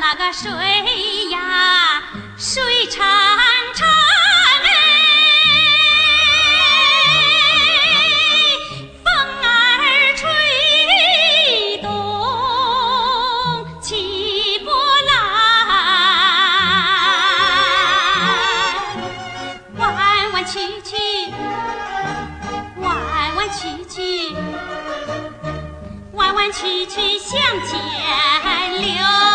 那个水呀水潺潺哎风儿吹动起波浪弯弯曲曲弯弯曲曲弯弯曲曲向前流